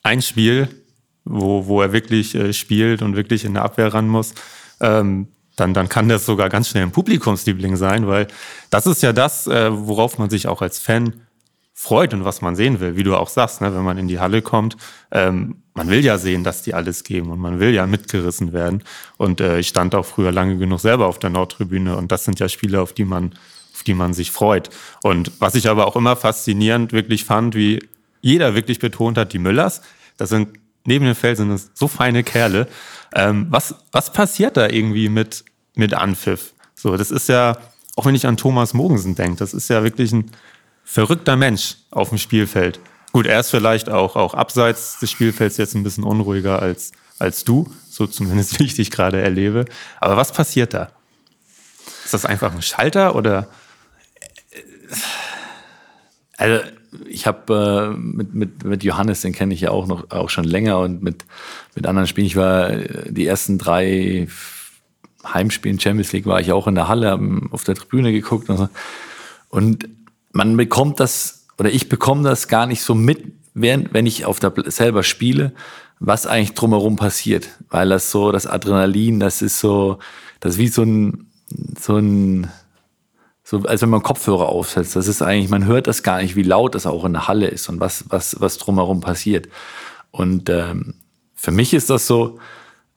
ein Spiel, wo, wo er wirklich äh, spielt und wirklich in der Abwehr ran muss, ähm, dann, dann kann das sogar ganz schnell ein Publikumsliebling sein, weil das ist ja das, äh, worauf man sich auch als Fan freut und was man sehen will, wie du auch sagst, ne, wenn man in die Halle kommt, ähm, man will ja sehen, dass die alles geben und man will ja mitgerissen werden. Und äh, ich stand auch früher lange genug selber auf der Nordtribüne und das sind ja Spiele, auf die man, auf die man sich freut. Und was ich aber auch immer faszinierend wirklich fand, wie jeder wirklich betont hat, die Müllers, das sind neben dem Feld sind es so feine Kerle. Ähm, was, was passiert da irgendwie mit, mit Anpfiff? So, das ist ja, auch wenn ich an Thomas Mogensen denke, das ist ja wirklich ein verrückter Mensch auf dem Spielfeld. Gut, er ist vielleicht auch, auch abseits des Spielfelds jetzt ein bisschen unruhiger als, als du, so zumindest (laughs) wie ich dich gerade erlebe. Aber was passiert da? Ist das einfach ein Schalter oder? Also ich habe äh, mit, mit, mit Johannes, den kenne ich ja auch noch auch schon länger und mit, mit anderen Spielen. Ich war äh, die ersten drei Heimspielen Champions League war ich auch in der Halle, auf der Tribüne geguckt und, so. und man bekommt das oder ich bekomme das gar nicht so mit, während wenn ich auf der selber spiele, was eigentlich drumherum passiert, weil das so das Adrenalin, das ist so, das ist wie so ein so ein so, als wenn man Kopfhörer aufsetzt. Das ist eigentlich, man hört das gar nicht, wie laut das auch in der Halle ist und was, was, was drumherum passiert. Und ähm, für mich ist das so,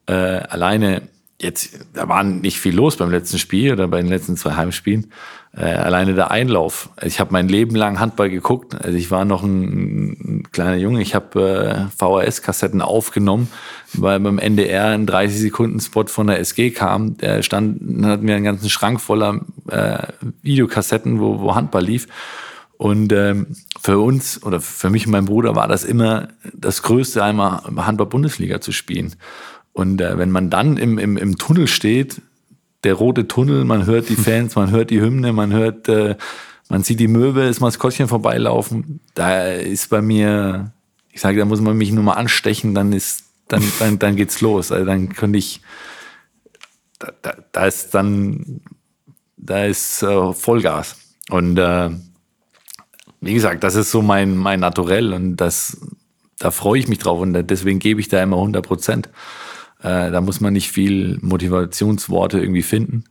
äh, alleine jetzt, da war nicht viel los beim letzten Spiel oder bei den letzten zwei Heimspielen. Äh, alleine der Einlauf. Also ich habe mein Leben lang Handball geguckt. Also ich war noch ein, ein kleiner Junge. Ich habe äh, VHS-Kassetten aufgenommen, weil beim NDR ein 30-Sekunden-Spot von der SG kam. Der stand, hat mir einen ganzen Schrank voller äh, Videokassetten, wo, wo Handball lief. Und ähm, für uns oder für mich und meinen Bruder war das immer das Größte, einmal Handball-Bundesliga zu spielen. Und äh, wenn man dann im, im, im Tunnel steht, der rote Tunnel, man hört die Fans, man hört die Hymne, man hört, äh, man sieht die Möwe, das Maskottchen vorbeilaufen, da ist bei mir, ich sage, da muss man mich nur mal anstechen, dann ist, dann, dann, dann geht's los. Also dann könnte ich, da, da, da ist dann, da ist äh, Vollgas. Und äh, wie gesagt, das ist so mein, mein Naturell und das, da freue ich mich drauf und deswegen gebe ich da immer 100 Prozent. Äh, da muss man nicht viel Motivationsworte irgendwie finden.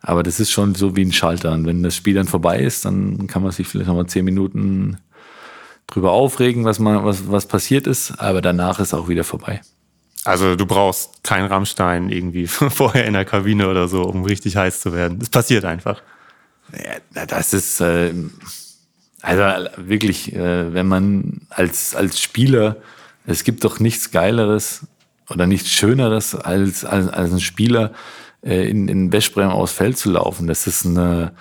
Aber das ist schon so wie ein Schalter. Und wenn das Spiel dann vorbei ist, dann kann man sich vielleicht nochmal zehn Minuten drüber aufregen, was, man, was, was passiert ist. Aber danach ist auch wieder vorbei. Also du brauchst keinen Rammstein irgendwie (laughs) vorher in der Kabine oder so, um richtig heiß zu werden. Das passiert einfach. Ja, das ist äh, also wirklich, äh, wenn man als als Spieler, es gibt doch nichts Geileres oder nichts Schöneres, als, als, als ein Spieler äh, in, in Wäschbrem aufs Feld zu laufen. Das ist eine,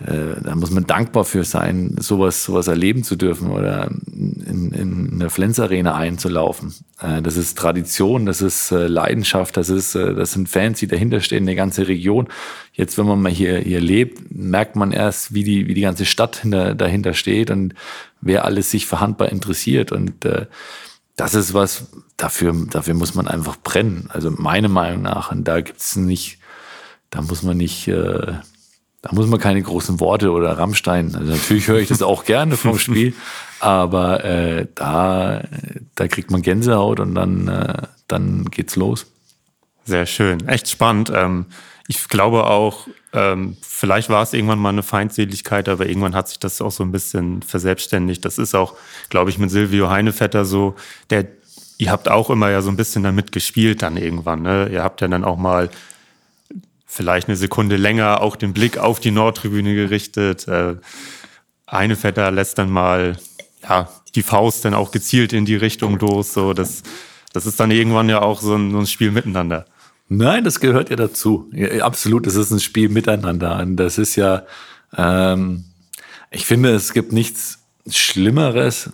äh, da muss man dankbar für sein, sowas, sowas erleben zu dürfen oder in, in eine Flens-Arena einzulaufen. Äh, das ist Tradition, das ist äh, Leidenschaft, das ist, äh, das sind Fans, die dahinter stehen, eine ganze Region. Jetzt, wenn man mal hier, hier lebt, merkt man erst, wie die, wie die ganze Stadt hinter, dahinter steht und wer alles sich für Handball interessiert und äh, das ist was, dafür, dafür muss man einfach brennen. Also meine Meinung nach. Und da gibt's nicht, da muss man nicht, äh, da muss man keine großen Worte oder Rammstein. Also natürlich höre ich das auch gerne vom (laughs) Spiel, aber äh, da, da kriegt man Gänsehaut und dann, äh, dann geht's los. Sehr schön, echt spannend. Ähm, ich glaube auch, ähm, vielleicht war es irgendwann mal eine Feindseligkeit, aber irgendwann hat sich das auch so ein bisschen verselbstständigt. Das ist auch, glaube ich, mit Silvio Heinevetter so, der, ihr habt auch immer ja so ein bisschen damit gespielt dann irgendwann. Ne? Ihr habt ja dann auch mal vielleicht eine Sekunde länger auch den Blick auf die Nordtribüne gerichtet. Äh, Heinevetter lässt dann mal ja, die Faust dann auch gezielt in die Richtung los. So, das, das ist dann irgendwann ja auch so ein, so ein Spiel miteinander. Nein, das gehört ja dazu. Ja, absolut, es ist ein Spiel miteinander. Und das ist ja, ähm, ich finde, es gibt nichts Schlimmeres,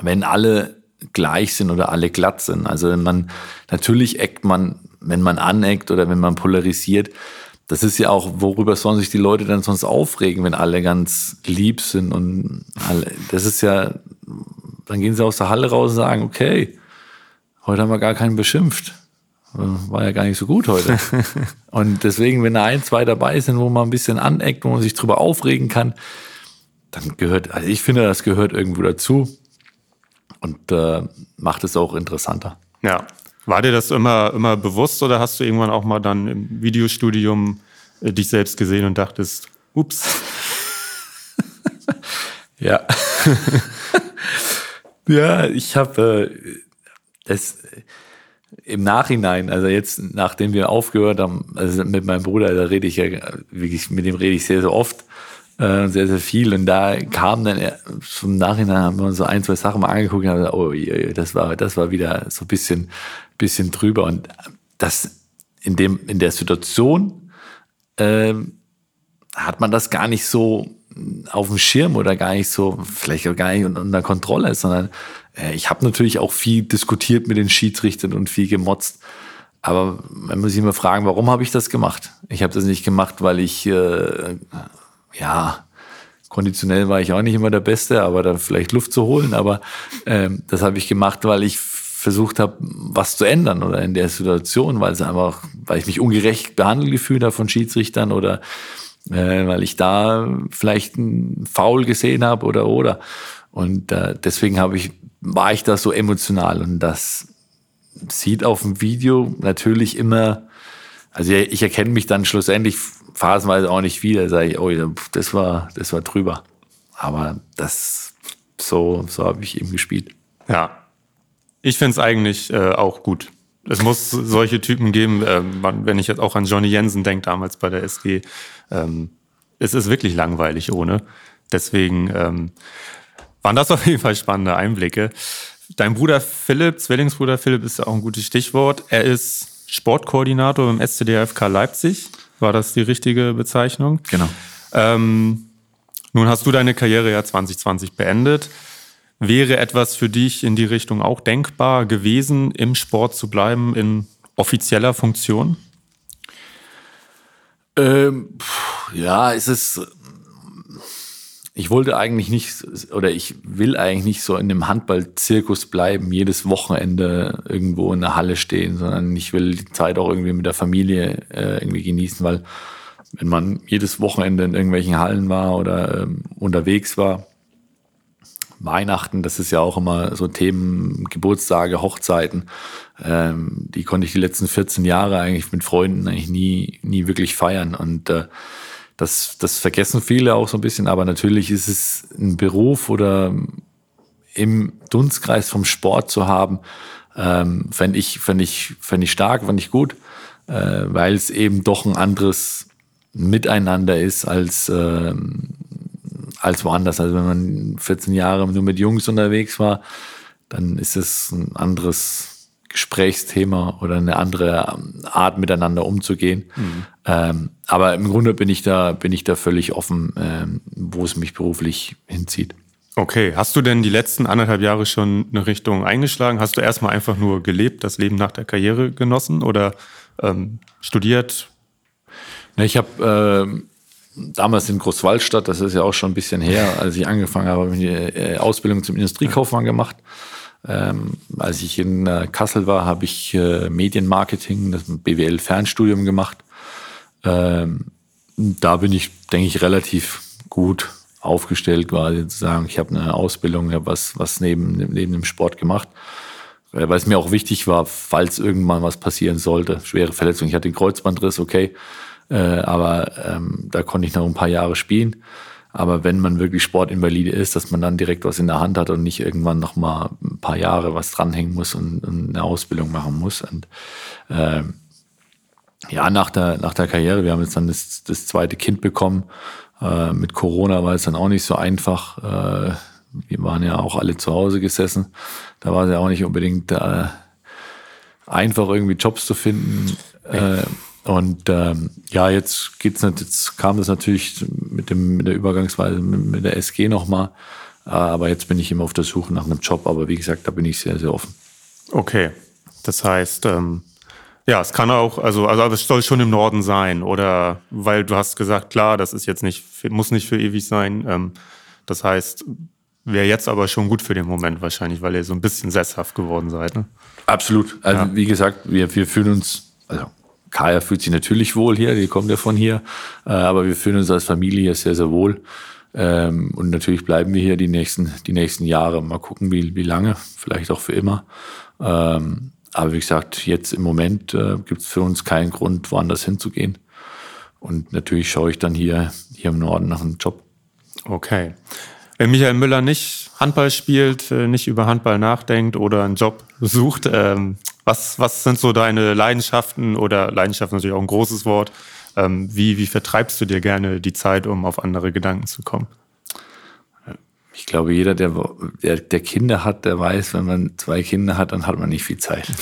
wenn alle gleich sind oder alle glatt sind. Also man, natürlich eckt man, wenn man aneckt oder wenn man polarisiert, das ist ja auch, worüber sollen sich die Leute dann sonst aufregen, wenn alle ganz lieb sind und alle, das ist ja, dann gehen sie aus der Halle raus und sagen, okay, heute haben wir gar keinen beschimpft war ja gar nicht so gut heute. (laughs) und deswegen, wenn da ein, zwei dabei sind, wo man ein bisschen aneckt, wo man sich drüber aufregen kann, dann gehört, also ich finde, das gehört irgendwo dazu und äh, macht es auch interessanter. Ja. War dir das immer, immer bewusst oder hast du irgendwann auch mal dann im Videostudium äh, dich selbst gesehen und dachtest, ups? (laughs) ja. (laughs) ja, ich habe äh, das im Nachhinein, also jetzt, nachdem wir aufgehört haben, also mit meinem Bruder, da rede ich ja wirklich, mit dem rede ich sehr, sehr oft, äh, sehr, sehr viel. Und da kam dann zum Nachhinein haben wir uns so ein, zwei Sachen mal angeguckt und haben gesagt, oh, das war, das war wieder so ein bisschen, bisschen drüber. Und das in dem, in der Situation äh, hat man das gar nicht so auf dem Schirm oder gar nicht so, vielleicht auch gar nicht unter Kontrolle, sondern äh, ich habe natürlich auch viel diskutiert mit den Schiedsrichtern und viel gemotzt. Aber man muss sich immer fragen, warum habe ich das gemacht? Ich habe das nicht gemacht, weil ich, äh, ja, konditionell war ich auch nicht immer der Beste, aber da vielleicht Luft zu holen. Aber ähm, das habe ich gemacht, weil ich versucht habe, was zu ändern oder in der Situation, weil es einfach, weil ich mich ungerecht behandelt gefühlt habe von Schiedsrichtern oder äh, weil ich da vielleicht einen Foul gesehen habe oder oder. Und äh, deswegen habe ich, war ich da so emotional und das sieht auf dem Video natürlich immer, also ich erkenne mich dann schlussendlich phasenweise auch nicht wieder, sage ich, oh, das war, das war drüber. Aber das, so, so habe ich eben gespielt. Ja, ich finde es eigentlich äh, auch gut. Es muss solche Typen geben, äh, wenn ich jetzt auch an Johnny Jensen denke, damals bei der SG. Ähm, es ist wirklich langweilig ohne. Deswegen ähm, waren das auf jeden Fall spannende Einblicke. Dein Bruder Philipp, Zwillingsbruder Philipp ist auch ein gutes Stichwort. Er ist Sportkoordinator im SCDFK Leipzig. War das die richtige Bezeichnung? Genau. Ähm, nun hast du deine Karriere ja 2020 beendet. Wäre etwas für dich in die Richtung auch denkbar gewesen, im Sport zu bleiben, in offizieller Funktion? Ähm, ja, es ist ich wollte eigentlich nicht oder ich will eigentlich nicht so in dem Handballzirkus bleiben, jedes Wochenende irgendwo in der Halle stehen, sondern ich will die Zeit auch irgendwie mit der Familie äh, irgendwie genießen, weil wenn man jedes Wochenende in irgendwelchen Hallen war oder ähm, unterwegs war, Weihnachten, das ist ja auch immer so Themen, Geburtstage, Hochzeiten, ähm, die konnte ich die letzten 14 Jahre eigentlich mit Freunden eigentlich nie, nie wirklich feiern. Und äh, das, das vergessen viele auch so ein bisschen, aber natürlich ist es ein Beruf oder im Dunstkreis vom Sport zu haben, ähm, fände ich, fänd ich, fänd ich stark, fände ich gut, äh, weil es eben doch ein anderes Miteinander ist als, äh, als woanders. Also wenn man 14 Jahre nur mit Jungs unterwegs war, dann ist es ein anderes Gesprächsthema oder eine andere Art miteinander umzugehen. Mhm. Ähm, aber im Grunde bin ich da, bin ich da völlig offen, ähm, wo es mich beruflich hinzieht. Okay, hast du denn die letzten anderthalb Jahre schon eine Richtung eingeschlagen? Hast du erstmal einfach nur gelebt, das Leben nach der Karriere genossen oder ähm, studiert? Ich habe äh, damals in Großwaldstadt, das ist ja auch schon ein bisschen her, als ich angefangen habe, habe ich eine äh, Ausbildung zum Industriekaufmann gemacht. Ähm, als ich in äh, Kassel war, habe ich äh, Medienmarketing, das BWL-Fernstudium gemacht. Ähm, da bin ich, denke ich, relativ gut aufgestellt, quasi zu sagen, ich habe eine Ausbildung, ich habe was, was neben, neben dem Sport gemacht. Äh, weil es mir auch wichtig war, falls irgendwann was passieren sollte, schwere Verletzung. Ich hatte den Kreuzbandriss, okay, äh, aber ähm, da konnte ich noch ein paar Jahre spielen. Aber wenn man wirklich Sportinvalide ist, dass man dann direkt was in der Hand hat und nicht irgendwann noch mal ein paar Jahre was dranhängen muss und, und eine Ausbildung machen muss. Und äh, ja, nach der, nach der Karriere, wir haben jetzt dann das, das zweite Kind bekommen. Äh, mit Corona war es dann auch nicht so einfach. Äh, wir waren ja auch alle zu Hause gesessen. Da war es ja auch nicht unbedingt äh, einfach, irgendwie Jobs zu finden. Äh, und ähm, ja, jetzt geht's nicht, jetzt kam das natürlich mit dem mit der Übergangsweise mit, mit der SG nochmal. Äh, aber jetzt bin ich immer auf der Suche nach einem Job. Aber wie gesagt, da bin ich sehr, sehr offen. Okay. Das heißt, ähm, ja, es kann auch, also, also es soll schon im Norden sein, oder weil du hast gesagt, klar, das ist jetzt nicht, muss nicht für ewig sein. Ähm, das heißt, wäre jetzt aber schon gut für den Moment wahrscheinlich, weil ihr so ein bisschen sesshaft geworden seid. Ne? Absolut. Also ja. wie gesagt, wir, wir fühlen uns, also Kaya fühlt sich natürlich wohl hier, die kommt ja von hier, äh, aber wir fühlen uns als Familie hier sehr, sehr wohl. Ähm, und natürlich bleiben wir hier die nächsten, die nächsten Jahre. Mal gucken, wie, wie lange, vielleicht auch für immer. Ähm, aber wie gesagt, jetzt im Moment äh, gibt es für uns keinen Grund, woanders hinzugehen. Und natürlich schaue ich dann hier, hier im Norden nach einem Job. Okay. Wenn Michael Müller nicht Handball spielt, äh, nicht über Handball nachdenkt oder einen Job sucht, ähm, was, was sind so deine Leidenschaften oder Leidenschaft natürlich auch ein großes Wort? Ähm, wie, wie vertreibst du dir gerne die Zeit, um auf andere Gedanken zu kommen? Ich glaube, jeder, der, der, der Kinder hat, der weiß, wenn man zwei Kinder hat, dann hat man nicht viel Zeit. (laughs)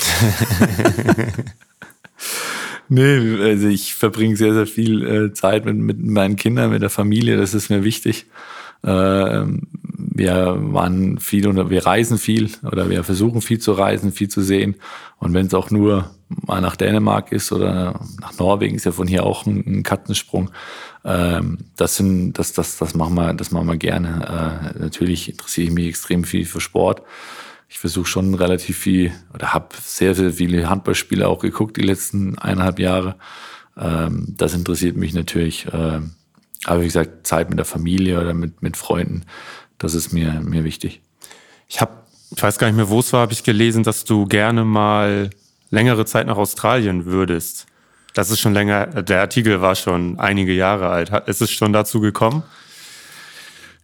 nee, also ich verbringe sehr, sehr viel äh, Zeit mit, mit meinen Kindern, mit der Familie, das ist mir wichtig. Ähm, wir waren viel und wir reisen viel oder wir versuchen viel zu reisen, viel zu sehen. Und wenn es auch nur mal nach Dänemark ist oder nach Norwegen, ist ja von hier auch ein, ein Katzensprung. Ähm, das sind, das, das, das machen wir, das machen wir gerne. Äh, natürlich interessiere ich mich extrem viel für Sport. Ich versuche schon relativ viel oder habe sehr, sehr viele Handballspiele auch geguckt die letzten eineinhalb Jahre. Ähm, das interessiert mich natürlich. Äh, aber wie gesagt, Zeit mit der Familie oder mit, mit Freunden, das ist mir, mir wichtig. Ich habe, ich weiß gar nicht mehr, wo es war, habe ich gelesen, dass du gerne mal längere Zeit nach Australien würdest. Das ist schon länger, der Artikel war schon einige Jahre alt. Ist es schon dazu gekommen?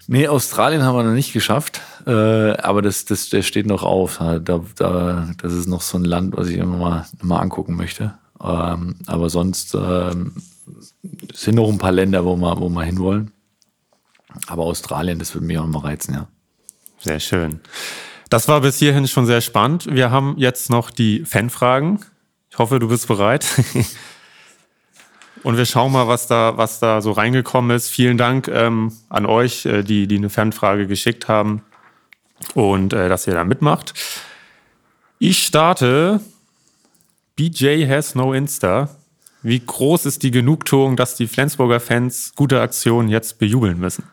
Nee, Australien haben wir noch nicht geschafft, äh, aber das, das, der steht noch auf. Da, da, das ist noch so ein Land, was ich immer mal, mal angucken möchte. Ähm, aber sonst ähm, sind noch ein paar Länder, wo wir, wo wir hinwollen. Aber Australien, das würde mich auch mal reizen, ja. Sehr schön. Das war bis hierhin schon sehr spannend. Wir haben jetzt noch die Fanfragen. Ich hoffe, du bist bereit. (laughs) Und wir schauen mal, was da, was da so reingekommen ist. Vielen Dank ähm, an euch, äh, die, die eine Fanfrage geschickt haben und äh, dass ihr da mitmacht. Ich starte. BJ has no Insta. Wie groß ist die Genugtuung, dass die Flensburger Fans gute Aktionen jetzt bejubeln müssen?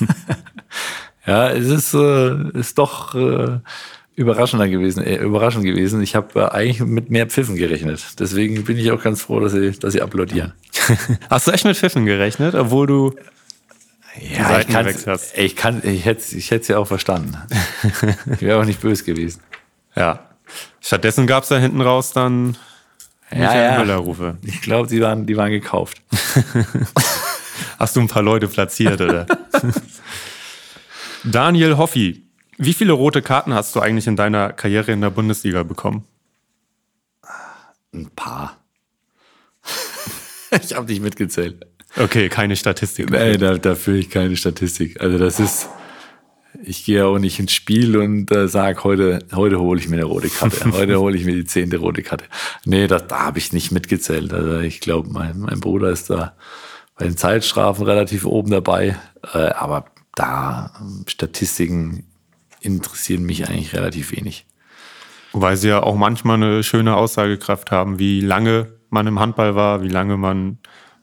(laughs) ja, es ist, äh, ist doch äh, überraschender gewesen, äh, überraschend gewesen. Ich habe äh, eigentlich mit mehr Pfiffen gerechnet. Deswegen bin ich auch ganz froh, dass sie, dass sie applaudieren. (laughs) Hast du echt mit Pfiffen gerechnet, obwohl du ja, ich, hast? ich kann, ich hätte, ich hätte es ja auch verstanden. (laughs) ich wäre auch nicht böse gewesen. Ja. Stattdessen gab es da hinten raus dann ja, ja. Müller-Rufe. Ich glaube, die waren, die waren gekauft. (laughs) Hast du ein paar Leute platziert, oder? Daniel Hoffi, wie viele rote Karten hast du eigentlich in deiner Karriere in der Bundesliga bekommen? Ein paar. (laughs) ich habe nicht mitgezählt. Okay, keine Statistik. Nein, da, da führe ich keine Statistik. Also das ist, ich gehe auch nicht ins Spiel und äh, sage, heute, heute hole ich mir eine rote Karte. (laughs) Heute hole ich mir die zehnte rote Karte. Nee, da, da habe ich nicht mitgezählt. Also ich glaube, mein, mein Bruder ist da bei den Zeitstrafen relativ oben dabei. Äh, aber da Statistiken interessieren mich eigentlich relativ wenig. Weil sie ja auch manchmal eine schöne Aussagekraft haben, wie lange man im Handball war, wie lange man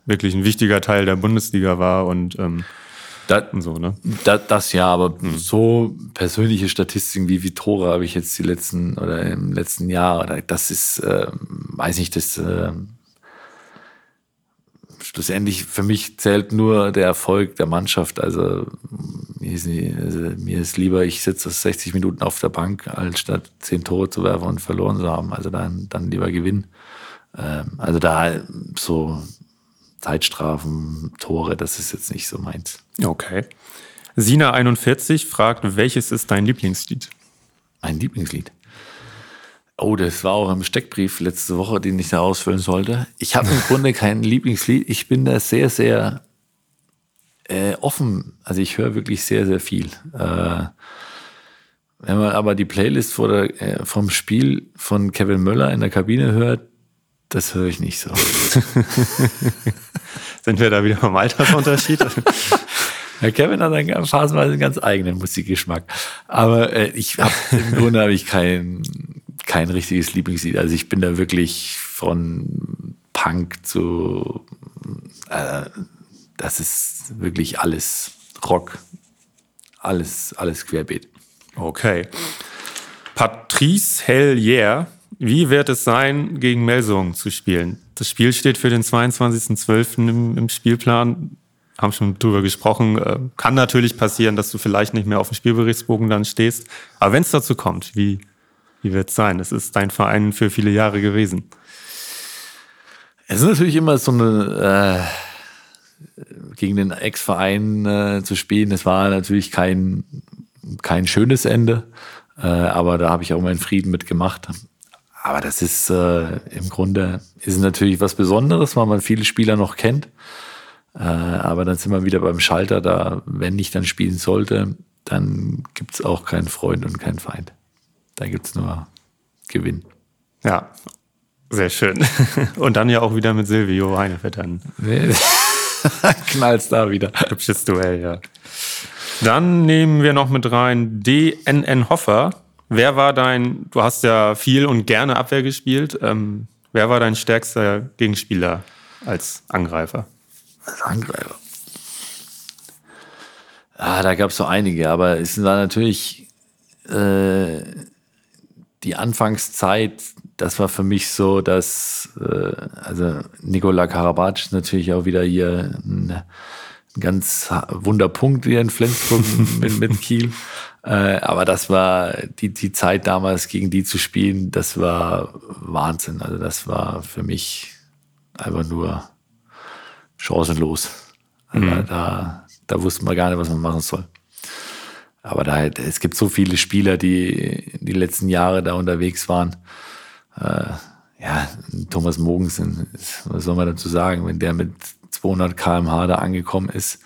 wirklich ein wichtiger Teil der Bundesliga war und, ähm, das, und so, ne? Das, das ja, aber hm. so persönliche Statistiken wie wie Tore habe ich jetzt die letzten oder im letzten Jahr oder das ist, äh, weiß nicht, das äh, schlussendlich für mich zählt nur der Erfolg der Mannschaft. Also mir ist, also mir ist lieber, ich sitze 60 Minuten auf der Bank, als statt 10 Tore zu werfen und verloren zu haben. Also dann, dann lieber gewinnen. Ähm, also da so Zeitstrafen, Tore, das ist jetzt nicht so meins. Okay. Sina41 fragt, welches ist dein Lieblingslied? Mein Lieblingslied? Oh, das war auch im Steckbrief letzte Woche, den ich da ausfüllen sollte. Ich habe im Grunde kein Lieblingslied. Ich bin da sehr, sehr äh, offen. Also ich höre wirklich sehr, sehr viel. Äh, wenn man aber die Playlist vor der, äh, vom Spiel von Kevin Möller in der Kabine hört, das höre ich nicht so. (laughs) Sind wir da wieder beim Altersunterschied? (laughs) Ja, Kevin hat dann phasenweise einen ganz eigenen Musikgeschmack. Aber äh, ich habe im Grunde habe ich kein, kein richtiges Lieblingslied. Also ich bin da wirklich von Punk zu äh, das ist wirklich alles Rock, alles, alles querbeet. Okay. Patrice Hellier, wie wird es sein, gegen Melsungen zu spielen? Das Spiel steht für den 22.12. Im, im Spielplan haben schon drüber gesprochen. Äh, kann natürlich passieren, dass du vielleicht nicht mehr auf dem Spielberichtsbogen dann stehst. Aber wenn es dazu kommt, wie, wie wird es sein? Es ist dein Verein für viele Jahre gewesen. Es ist natürlich immer so eine, äh, gegen den Ex-Verein äh, zu spielen. Es war natürlich kein, kein schönes Ende, äh, aber da habe ich auch meinen Frieden mitgemacht. Aber das ist äh, im Grunde ist natürlich was Besonderes, weil man viele Spieler noch kennt. Äh, aber dann sind wir wieder beim Schalter, da, wenn ich dann spielen sollte, dann gibt es auch keinen Freund und keinen Feind. Da gibt es nur Gewinn. Ja, sehr schön. (laughs) Und dann ja auch wieder mit Silvio Heinevettern. (laughs) Knallst da wieder. Hübsches Duell, ja. Dann nehmen wir noch mit rein DNN Hoffer. Wer war dein, du hast ja viel und gerne Abwehr gespielt. Ähm, wer war dein stärkster Gegenspieler als Angreifer? Als Angreifer. Ah, da gab es so einige, aber es war natürlich äh, die Anfangszeit, das war für mich so, dass äh, also Nikola Karabac ist natürlich auch wieder hier ein, ganz Wunderpunkt hier in Flensburg (laughs) mit, mit Kiel. Äh, aber das war die, die Zeit damals gegen die zu spielen, das war Wahnsinn. Also das war für mich einfach nur chancenlos. Also mhm. da, da wusste man gar nicht, was man machen soll. Aber da, es gibt so viele Spieler, die die letzten Jahre da unterwegs waren. Äh, ja, Thomas Mogensen, was soll man dazu sagen, wenn der mit 200 km/h da angekommen ist,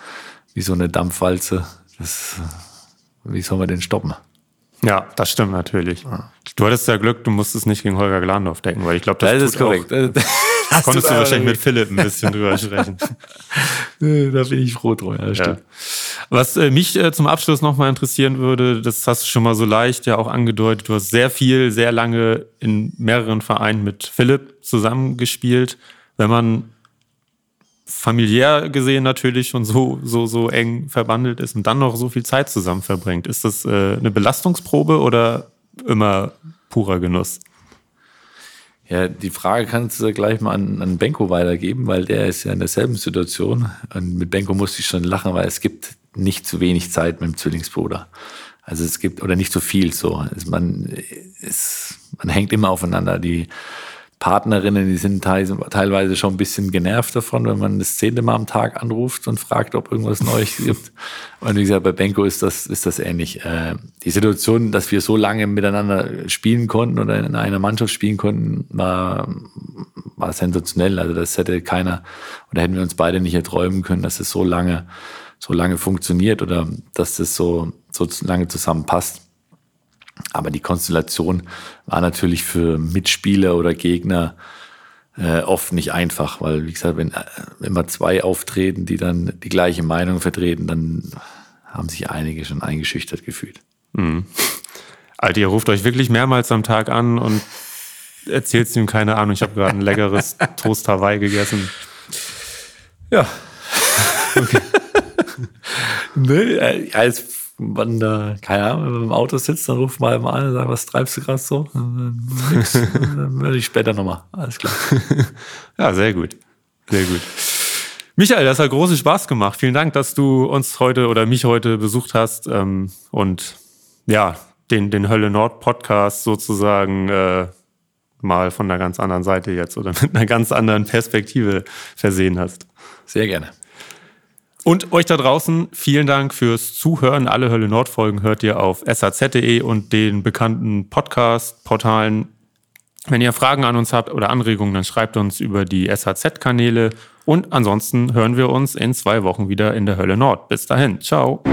wie so eine Dampfwalze, das, wie soll man den stoppen? Ja, das stimmt natürlich. Du hattest ja Glück, du musstest nicht gegen Holger Glandorf denken, weil ich glaube, das, das ist korrekt. (laughs) Hast konntest du, wahrscheinlich mit Philipp ein bisschen drüber (laughs) sprechen. da bin ich froh drum. Ja, ja. Was äh, mich äh, zum Abschluss nochmal interessieren würde, das hast du schon mal so leicht ja auch angedeutet, du hast sehr viel, sehr lange in mehreren Vereinen mit Philipp zusammengespielt. Wenn man familiär gesehen natürlich schon so, so, so eng verbandelt ist und dann noch so viel Zeit zusammen verbringt. Ist das äh, eine Belastungsprobe oder immer purer Genuss? Ja, die Frage kannst du gleich mal an, an Benko weitergeben, weil der ist ja in derselben Situation. Und mit Benko musste ich schon lachen, weil es gibt nicht zu wenig Zeit mit dem Zwillingsbruder. Also es gibt, oder nicht so viel so. Also man, es, man hängt immer aufeinander. Die Partnerinnen, die sind teilweise schon ein bisschen genervt davon, wenn man das zehnte Mal am Tag anruft und fragt, ob irgendwas Neues gibt. Und wie gesagt, bei Benko ist das, ist das ähnlich. Äh, die Situation, dass wir so lange miteinander spielen konnten oder in einer Mannschaft spielen konnten, war, war sensationell. Also das hätte keiner, oder hätten wir uns beide nicht erträumen können, dass es so lange, so lange funktioniert oder dass das so, so lange zusammenpasst. Aber die Konstellation war natürlich für Mitspieler oder Gegner äh, oft nicht einfach, weil, wie gesagt, wenn äh, immer zwei auftreten, die dann die gleiche Meinung vertreten, dann haben sich einige schon eingeschüchtert gefühlt. Mhm. Alter, ihr ruft euch wirklich mehrmals am Tag an und erzählt ihm keine Ahnung, ich habe gerade ein leckeres (laughs) Toast Hawaii gegessen. Ja. (laughs) Okay. (laughs) nee, als man da, keine Ahnung, wenn man im Auto sitzt, dann ruft man mal an und sagt, was treibst du gerade so? Nix. (laughs) dann würde ich später nochmal. Alles klar. (laughs) ja, sehr gut. Sehr gut. Michael, das hat großen Spaß gemacht. Vielen Dank, dass du uns heute oder mich heute besucht hast ähm, und ja, den, den Hölle Nord Podcast sozusagen äh, mal von einer ganz anderen Seite jetzt oder (laughs) mit einer ganz anderen Perspektive versehen hast. Sehr gerne. Und euch da draußen, vielen Dank fürs Zuhören. Alle Hölle Nord Folgen hört ihr auf saz.de und den bekannten Podcast-Portalen. Wenn ihr Fragen an uns habt oder Anregungen, dann schreibt uns über die SHZ-Kanäle. Und ansonsten hören wir uns in zwei Wochen wieder in der Hölle Nord. Bis dahin. Ciao.